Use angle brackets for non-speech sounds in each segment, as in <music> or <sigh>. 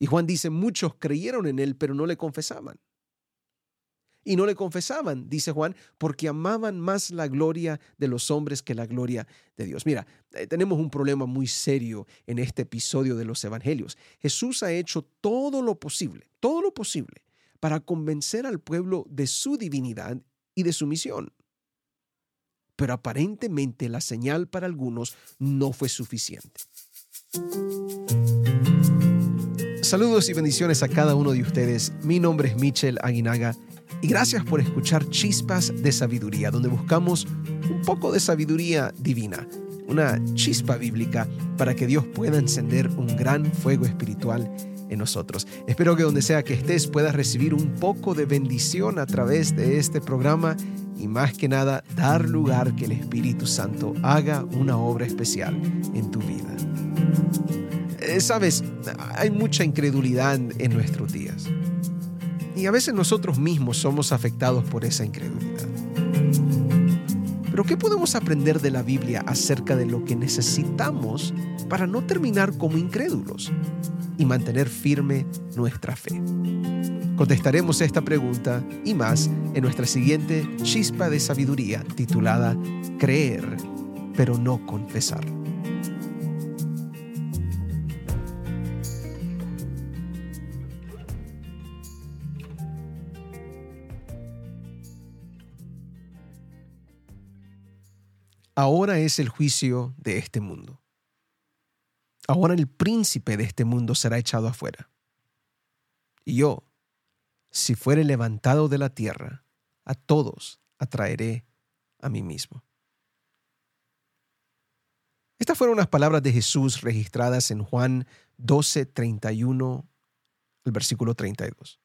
Y Juan dice, muchos creyeron en él, pero no le confesaban. Y no le confesaban, dice Juan, porque amaban más la gloria de los hombres que la gloria de Dios. Mira, eh, tenemos un problema muy serio en este episodio de los Evangelios. Jesús ha hecho todo lo posible, todo lo posible, para convencer al pueblo de su divinidad y de su misión. Pero aparentemente la señal para algunos no fue suficiente. Saludos y bendiciones a cada uno de ustedes. Mi nombre es Michel Aguinaga y gracias por escuchar Chispas de Sabiduría, donde buscamos un poco de sabiduría divina, una chispa bíblica para que Dios pueda encender un gran fuego espiritual en nosotros. Espero que donde sea que estés puedas recibir un poco de bendición a través de este programa y más que nada dar lugar que el Espíritu Santo haga una obra especial en tu vida. Eh, sabes, hay mucha incredulidad en nuestros días. Y a veces nosotros mismos somos afectados por esa incredulidad. Pero ¿qué podemos aprender de la Biblia acerca de lo que necesitamos para no terminar como incrédulos y mantener firme nuestra fe? Contestaremos esta pregunta y más en nuestra siguiente chispa de sabiduría titulada Creer, pero no confesar. Ahora es el juicio de este mundo. Ahora el príncipe de este mundo será echado afuera. Y yo, si fuere levantado de la tierra, a todos atraeré a mí mismo. Estas fueron las palabras de Jesús registradas en Juan 12, 31, el versículo 32.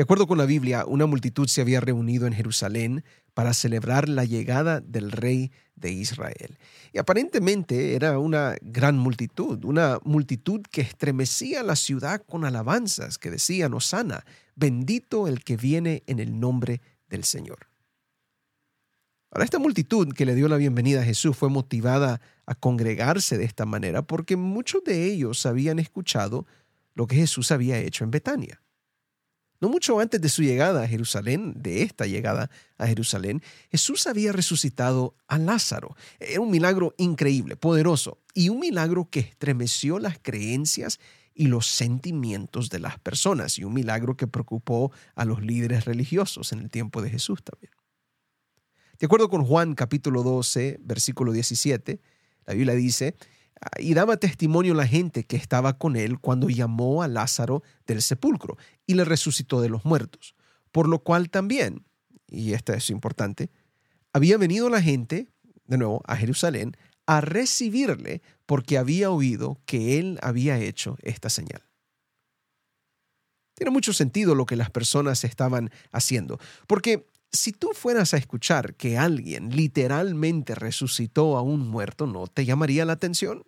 De acuerdo con la Biblia, una multitud se había reunido en Jerusalén para celebrar la llegada del rey de Israel. Y aparentemente era una gran multitud, una multitud que estremecía la ciudad con alabanzas que decían, Osana, bendito el que viene en el nombre del Señor. Ahora, esta multitud que le dio la bienvenida a Jesús fue motivada a congregarse de esta manera porque muchos de ellos habían escuchado lo que Jesús había hecho en Betania. No mucho antes de su llegada a Jerusalén, de esta llegada a Jerusalén, Jesús había resucitado a Lázaro. Era un milagro increíble, poderoso, y un milagro que estremeció las creencias y los sentimientos de las personas, y un milagro que preocupó a los líderes religiosos en el tiempo de Jesús también. De acuerdo con Juan capítulo 12, versículo 17, la Biblia dice, y daba testimonio la gente que estaba con él cuando llamó a Lázaro del sepulcro y le resucitó de los muertos. Por lo cual también, y esto es importante, había venido la gente, de nuevo, a Jerusalén, a recibirle porque había oído que él había hecho esta señal. Tiene mucho sentido lo que las personas estaban haciendo, porque si tú fueras a escuchar que alguien literalmente resucitó a un muerto, ¿no te llamaría la atención?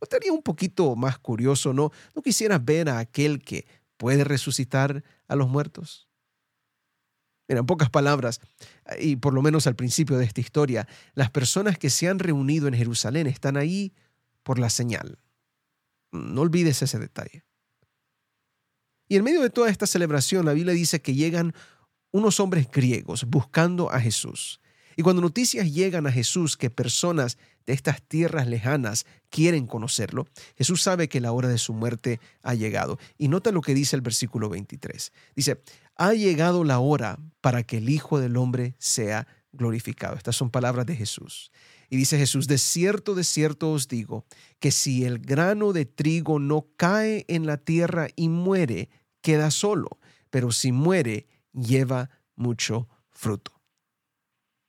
¿No estaría un poquito más curioso, no? ¿No quisieras ver a aquel que puede resucitar a los muertos? Mira, en pocas palabras, y por lo menos al principio de esta historia, las personas que se han reunido en Jerusalén están ahí por la señal. No olvides ese detalle. Y en medio de toda esta celebración, la Biblia dice que llegan unos hombres griegos buscando a Jesús. Y cuando noticias llegan a Jesús que personas de estas tierras lejanas quieren conocerlo, Jesús sabe que la hora de su muerte ha llegado. Y nota lo que dice el versículo 23. Dice, ha llegado la hora para que el Hijo del Hombre sea glorificado. Estas son palabras de Jesús. Y dice Jesús, de cierto, de cierto os digo, que si el grano de trigo no cae en la tierra y muere, queda solo, pero si muere, lleva mucho fruto.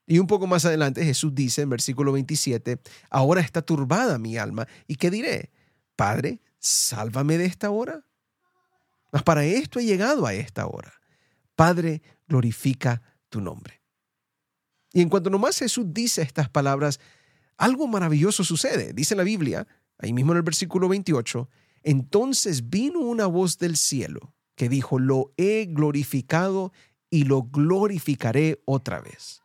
Y un poco más adelante Jesús dice en versículo 27, ahora está turbada mi alma. ¿Y qué diré? Padre, sálvame de esta hora. Mas para esto he llegado a esta hora. Padre, glorifica tu nombre. Y en cuanto nomás Jesús dice estas palabras, algo maravilloso sucede. Dice la Biblia, ahí mismo en el versículo 28, entonces vino una voz del cielo que dijo, lo he glorificado y lo glorificaré otra vez.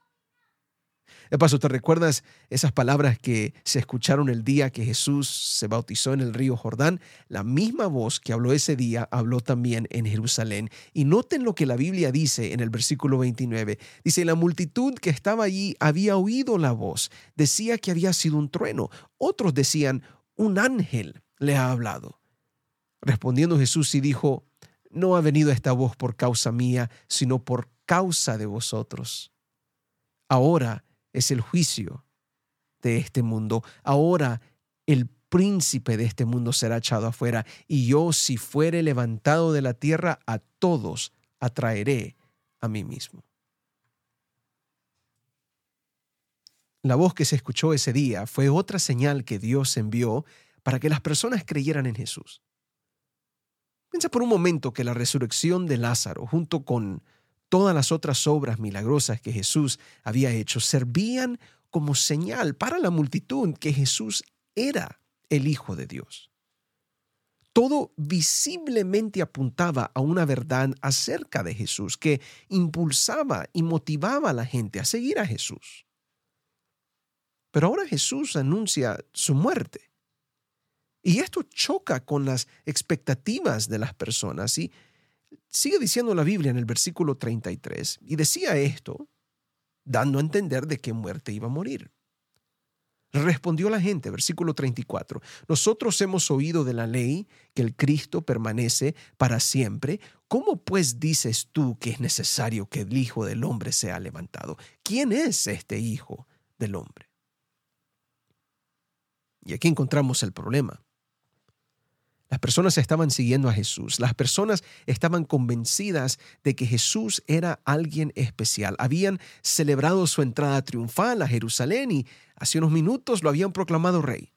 De paso, ¿te recuerdas esas palabras que se escucharon el día que Jesús se bautizó en el río Jordán? La misma voz que habló ese día habló también en Jerusalén. Y noten lo que la Biblia dice en el versículo 29. Dice, la multitud que estaba allí había oído la voz. Decía que había sido un trueno. Otros decían, un ángel le ha hablado. Respondiendo Jesús y dijo, no ha venido esta voz por causa mía, sino por causa de vosotros. Ahora, es el juicio de este mundo. Ahora el príncipe de este mundo será echado afuera, y yo, si fuere levantado de la tierra, a todos atraeré a mí mismo. La voz que se escuchó ese día fue otra señal que Dios envió para que las personas creyeran en Jesús. Piensa por un momento que la resurrección de Lázaro, junto con todas las otras obras milagrosas que Jesús había hecho servían como señal para la multitud que Jesús era el Hijo de Dios. Todo visiblemente apuntaba a una verdad acerca de Jesús que impulsaba y motivaba a la gente a seguir a Jesús. Pero ahora Jesús anuncia su muerte. Y esto choca con las expectativas de las personas y Sigue diciendo la Biblia en el versículo 33, y decía esto, dando a entender de qué muerte iba a morir. Respondió la gente, versículo 34, nosotros hemos oído de la ley que el Cristo permanece para siempre. ¿Cómo pues dices tú que es necesario que el Hijo del Hombre sea levantado? ¿Quién es este Hijo del Hombre? Y aquí encontramos el problema. Las personas estaban siguiendo a Jesús. Las personas estaban convencidas de que Jesús era alguien especial. Habían celebrado su entrada triunfal a Jerusalén y hace unos minutos lo habían proclamado rey.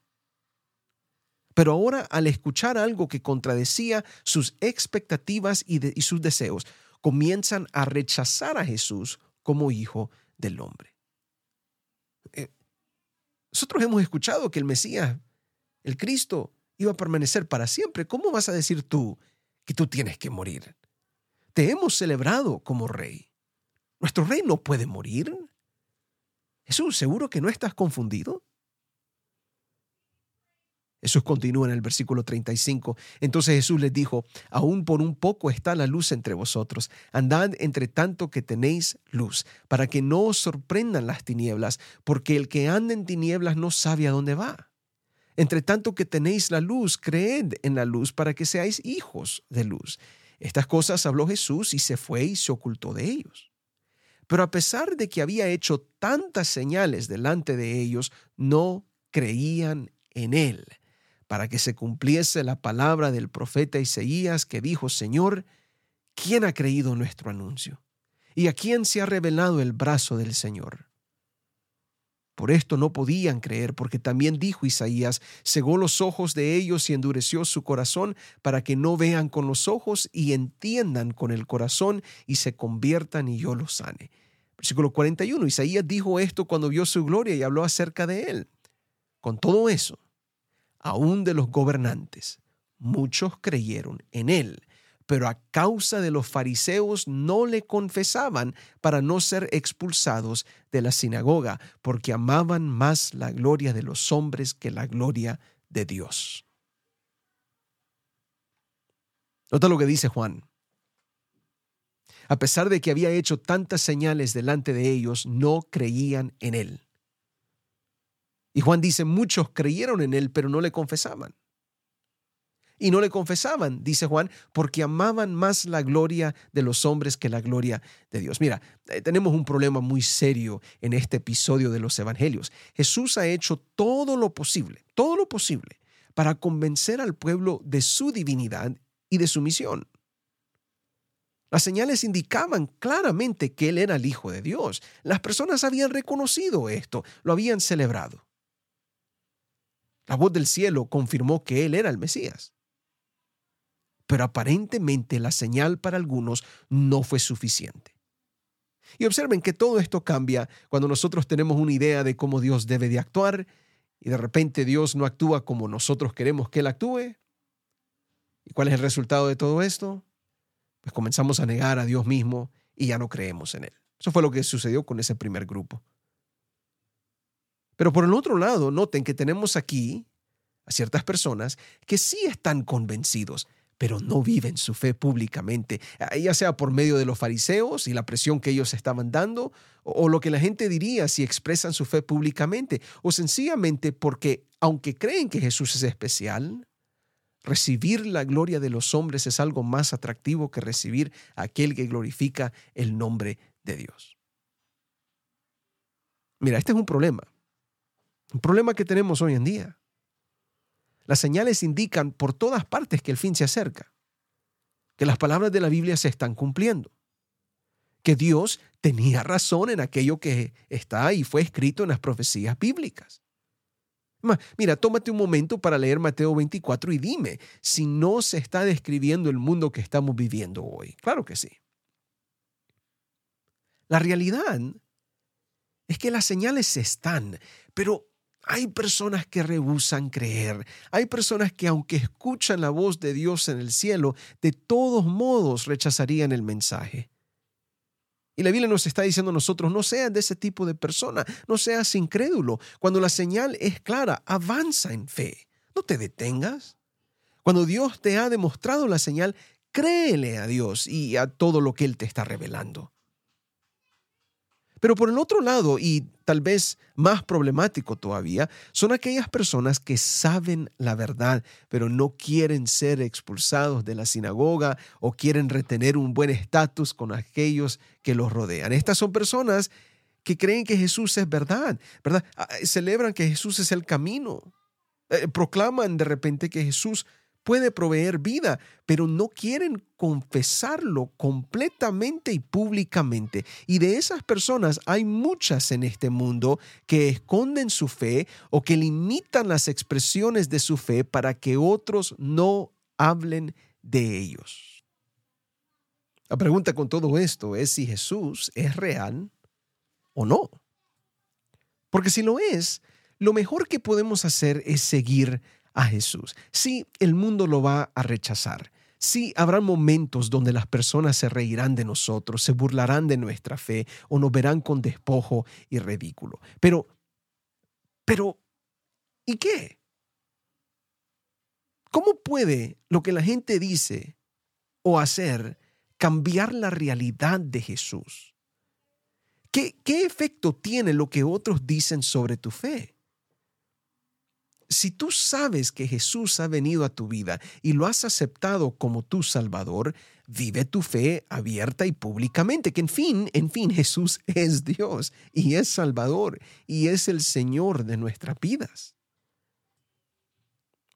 Pero ahora al escuchar algo que contradecía sus expectativas y, sus deseos, comienzan a rechazar a Jesús como hijo del hombre. Eh, nosotros hemos escuchado que el Mesías, el Cristo, iba a permanecer para siempre. ¿Cómo vas a decir tú que tú tienes que morir? Te hemos celebrado como rey. ¿Nuestro rey no puede morir? Jesús, ¿seguro que no estás confundido? Jesús continúa en el versículo 35. Entonces Jesús les dijo, aún por un poco está la luz entre vosotros. Andad entre tanto que tenéis luz, para que no os sorprendan las tinieblas, porque el que anda en tinieblas no sabe a dónde va. Entre tanto que tenéis la luz, creed en la luz para que seáis hijos de luz. Estas cosas habló Jesús y se fue y se ocultó de ellos. Pero a pesar de que había hecho tantas señales delante de ellos, no creían en él, para que se cumpliese la palabra del profeta Isaías que dijo, Señor, ¿quién ha creído nuestro anuncio? ¿Y a quién se ha revelado el brazo del Señor? Por esto no podían creer, porque también dijo Isaías, cegó los ojos de ellos y endureció su corazón para que no vean con los ojos y entiendan con el corazón y se conviertan y yo los sane. Versículo 41, Isaías dijo esto cuando vio su gloria y habló acerca de él. Con todo eso, aún de los gobernantes, muchos creyeron en él pero a causa de los fariseos no le confesaban para no ser expulsados de la sinagoga, porque amaban más la gloria de los hombres que la gloria de Dios. Nota lo que dice Juan. A pesar de que había hecho tantas señales delante de ellos, no creían en él. Y Juan dice, muchos creyeron en él, pero no le confesaban y no le confesaban, dice Juan, porque amaban más la gloria de los hombres que la gloria de Dios. Mira, eh, tenemos un problema muy serio en este episodio de los Evangelios. Jesús ha hecho todo lo posible, todo lo posible, para convencer al pueblo de su divinidad y de su misión. Las señales indicaban claramente que Él era el Hijo de Dios. Las personas habían reconocido esto, lo habían celebrado. La voz del cielo confirmó que Él era el Mesías pero aparentemente la señal para algunos no fue suficiente. Y observen que todo esto cambia cuando nosotros tenemos una idea de cómo Dios debe de actuar y de repente Dios no actúa como nosotros queremos que Él actúe. ¿Y cuál es el resultado de todo esto? Pues comenzamos a negar a Dios mismo y ya no creemos en Él. Eso fue lo que sucedió con ese primer grupo. Pero por el otro lado, noten que tenemos aquí a ciertas personas que sí están convencidos, pero no viven su fe públicamente, ah, ya sea por medio de los fariseos y la presión que ellos estaban dando, o lo que la gente diría si expresan su fe públicamente, o sencillamente porque, aunque creen que Jesús es especial, recibir la gloria de los hombres es algo más atractivo que recibir a aquel que glorifica el nombre de Dios. Mira, este es un problema, un problema que tenemos hoy en día. Las señales indican por todas partes que el fin se acerca, que las palabras de la Biblia se están cumpliendo, que Dios tenía razón en aquello que está y fue escrito en las profecías bíblicas. Mira, tómate un momento para leer Mateo 24 y dime si no se está describiendo el mundo que estamos viviendo hoy. Claro que sí. La realidad es que las señales están, pero hay personas que rehusan creer. Hay personas que aunque escuchan la voz de Dios en el cielo, de todos modos rechazarían el mensaje. Y la Biblia nos está diciendo a nosotros, no seas de ese tipo de persona, no seas incrédulo. Cuando la señal es clara, avanza en fe, no te detengas. Cuando Dios te ha demostrado la señal, créele a Dios y a todo lo que Él te está revelando. Pero por el otro lado, y tal vez más problemático todavía, son aquellas personas que saben la verdad, pero no quieren ser expulsados de la sinagoga o quieren retener un buen estatus con aquellos que los rodean. Estas son personas que creen que Jesús es verdad, ¿verdad? Ah, celebran que Jesús es el camino. Eh, proclaman de repente que Jesús puede proveer vida, pero no quieren confesarlo completamente y públicamente. Y de esas personas hay muchas en este mundo que esconden su fe o que limitan las expresiones de su fe para que otros no hablen de ellos. La pregunta con todo esto es si Jesús es real o no. Porque si lo es, lo mejor que podemos hacer es seguir a Jesús. Sí, el mundo lo va a rechazar. Sí, habrá momentos donde las personas se reirán de nosotros, se burlarán de nuestra fe o nos verán con despojo y ridículo. Pero, pero, ¿y qué? ¿Cómo puede lo que la gente dice o hacer cambiar la realidad de Jesús? ¿Qué, qué efecto tiene lo que otros dicen sobre tu fe? Si tú sabes que Jesús ha venido a tu vida y lo has aceptado como tu Salvador, vive tu fe abierta y públicamente, que en fin, en fin, Jesús <laughs> es Dios y es Salvador y es el Señor de nuestras vidas.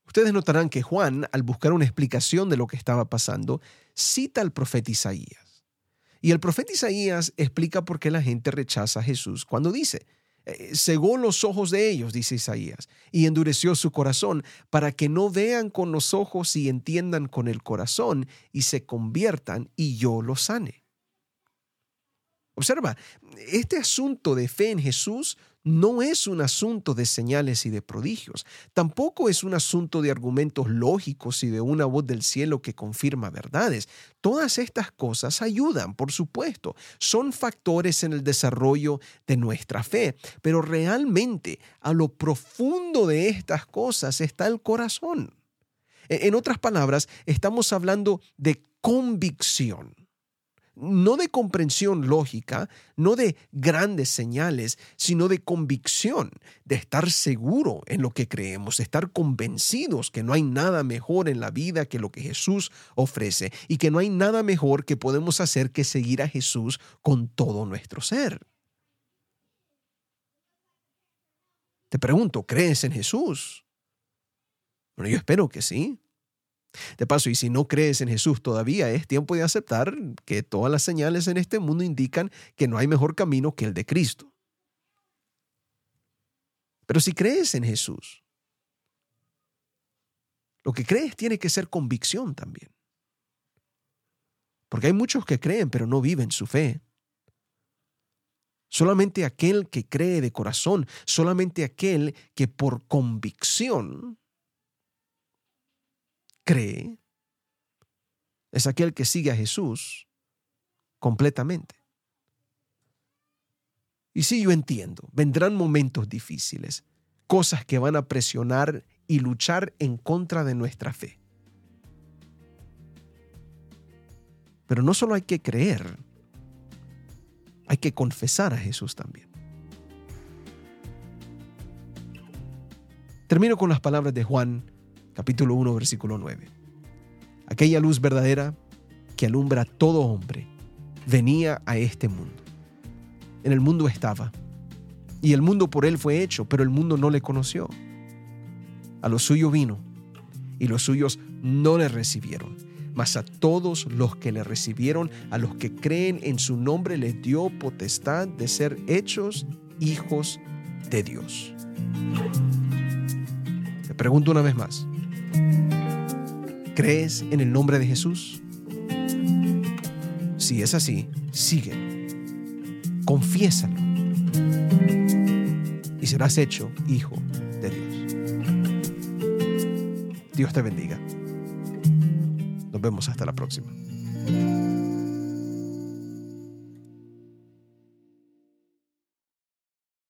Ustedes notarán que Juan, al buscar una explicación de lo que estaba pasando, cita al profeta Isaías. Y el profeta Isaías explica por qué la gente rechaza a Jesús cuando dice, cegó los ojos de ellos, dice Isaías, y endureció su corazón para que no vean con los ojos y entiendan con el corazón y se conviertan y yo los sane. Observa, este asunto de fe en Jesús no es un asunto de señales y de prodigios, tampoco es un asunto de argumentos lógicos y de una voz del cielo que confirma verdades. Todas estas cosas ayudan, por supuesto, son factores en el desarrollo de nuestra fe, pero realmente a lo profundo de estas cosas está el corazón. E, en otras palabras, estamos hablando de convicción no de comprensión lógica, no de grandes señales, sino de convicción, de estar seguro en lo que creemos, de estar convencidos que no hay nada mejor en la vida que lo que Jesús ofrece y que no hay nada mejor que podemos hacer que seguir a Jesús con todo nuestro ser. Te pregunto, ¿crees en Jesús? Bueno, yo espero que sí. De paso, y si no crees en Jesús todavía, es tiempo de aceptar que todas las señales en este mundo indican que no hay mejor camino que el de Cristo. Pero si crees en Jesús, lo que crees tiene que ser convicción también. Porque hay muchos que creen pero no viven su fe. Solamente aquel que cree de corazón, solamente aquel que por convicción cree es aquel que sigue a Jesús completamente. Y sí, yo entiendo, vendrán momentos difíciles, cosas que van a presionar y luchar en contra de nuestra fe. Pero no solo hay que creer, hay que confesar a Jesús también. Termino con las palabras de Juan, capítulo 1, versículo 9. Aquella luz verdadera que alumbra a todo hombre venía a este mundo en el mundo estaba. Y el mundo por él fue hecho, pero el mundo no le conoció. A lo suyo vino, y los suyos no le recibieron. Mas a todos los que le recibieron, a los que creen en su nombre, les dio potestad de ser hechos hijos de Dios. Te pregunto una vez más. ¿Crees en el nombre de Jesús? Si es así, síguelo confiésalo y serás hecho hijo de Dios. Dios te bendiga. Nos vemos hasta la próxima.